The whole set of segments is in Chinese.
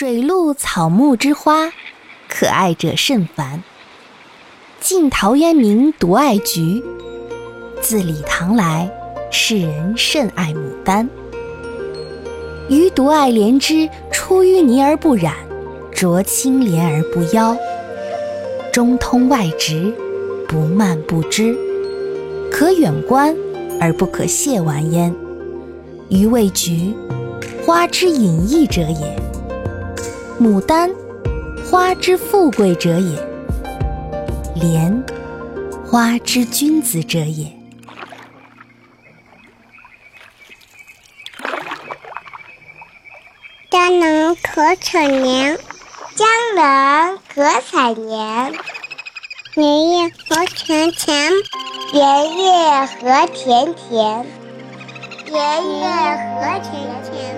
水陆草木之花，可爱者甚蕃。晋陶渊明独爱菊，自李唐来，世人甚爱牡丹。余独爱莲之出淤泥而不染，濯清涟而不妖，中通外直，不蔓不枝，可远观而不可亵玩焉。余谓菊，花之隐逸者也；牡丹，花之富贵者也；莲，花之君子者也。江南可采莲，江南可采莲。莲叶何田田，莲叶何田田，莲叶何田田，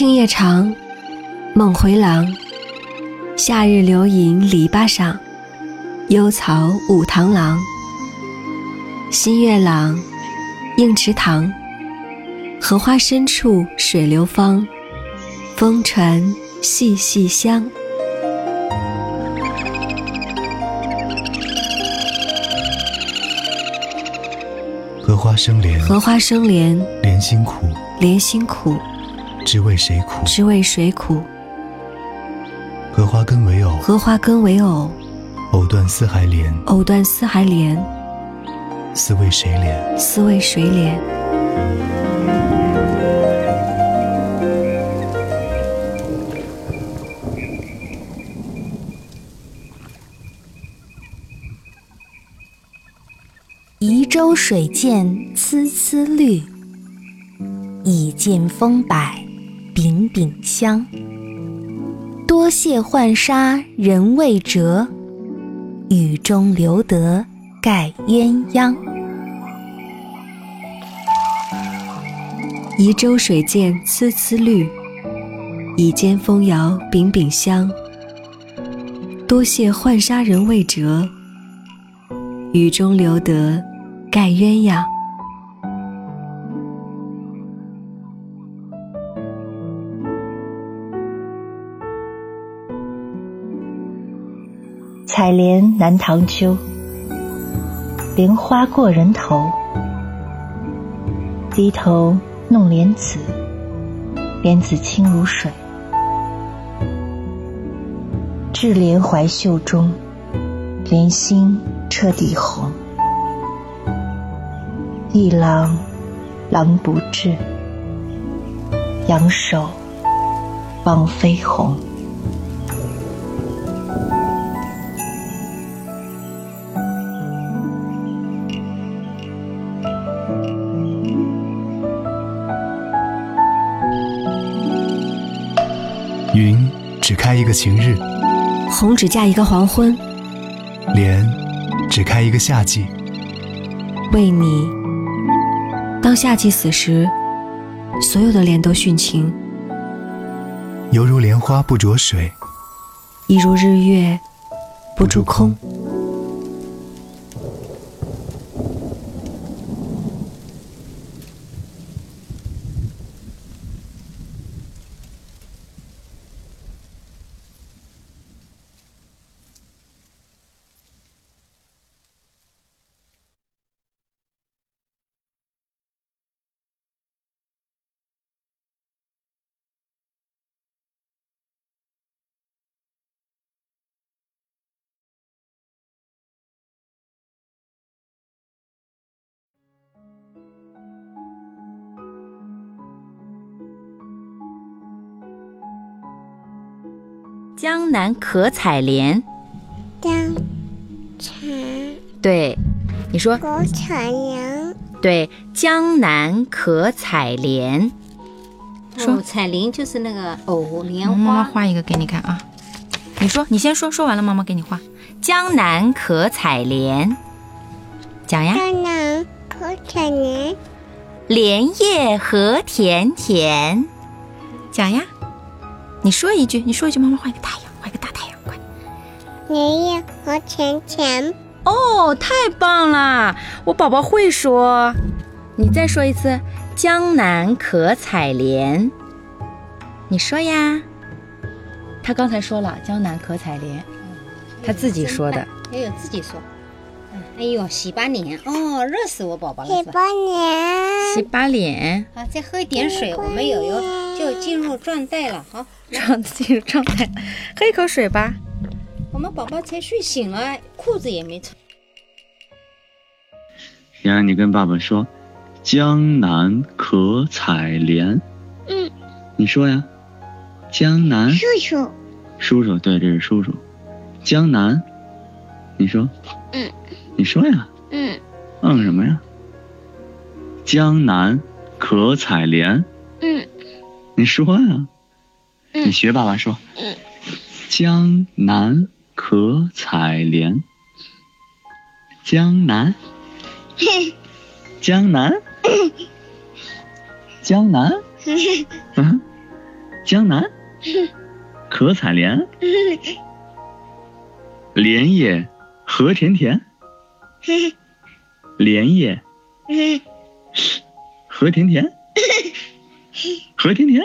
青叶长，梦回廊。夏日流萤篱笆上，幽草舞螳螂。新月朗，映池塘。荷花深处水流芳，风传细细香。荷花生莲，荷花生莲，莲心苦，莲心苦，知为谁苦？知为谁苦？荷花根为藕，荷花根为藕，藕断丝还连，藕断丝还连，丝为谁连？丝为谁连？移舟水见丝丝绿，已见风柏柄柄香。多谢浣纱人未折，雨中留得盖鸳鸯。移舟水见丝丝绿，倚肩风摇柄柄香。多谢浣纱人未折，雨中留得盖鸳鸯。采莲南塘秋，莲花过人头。低头弄莲子，莲子清如水。置莲怀袖中，莲心彻底红。一郎郎不至，仰首望飞鸿。开一个晴日，红只嫁一个黄昏，莲只开一个夏季。为你，当夏季死时，所有的莲都殉情，犹如莲花不着水，亦如日月不住空。江南可采莲，江采对，你说可采莲，对，江南可采莲。说哦，彩铃就是那个藕莲妈妈花，画一个给你看啊。你说，你先说，说完了妈妈给你画。江南可采莲，讲呀。江南可采莲，莲叶何田田，讲呀。你说一句，你说一句，妈妈画一个太阳，画一个大太阳，快。莲叶何田田，哦，太棒了！我宝宝会说，你再说一次。江南可采莲，你说呀。他刚才说了，江南可采莲，他自己说的。也有，自己说。哎呦，洗把脸哦，热死我宝宝了？洗把脸，洗把脸，好，再喝一点水，我们友友就进入状态了。好，让进入状态，喝一口水吧。我们宝宝才睡醒了，裤子也没穿。洋洋你跟爸爸说：“江南可采莲。”嗯，你说呀，江南叔叔，叔叔，对，这是叔叔。江南，你说，嗯，你说呀，嗯，嗯什么呀？江南可采莲，嗯，你说呀，嗯。你学爸爸说，嗯，江南可采莲，江南，江南，江南，嗯，江南，可采莲，莲叶何甜甜，莲叶？何甜甜，何田田，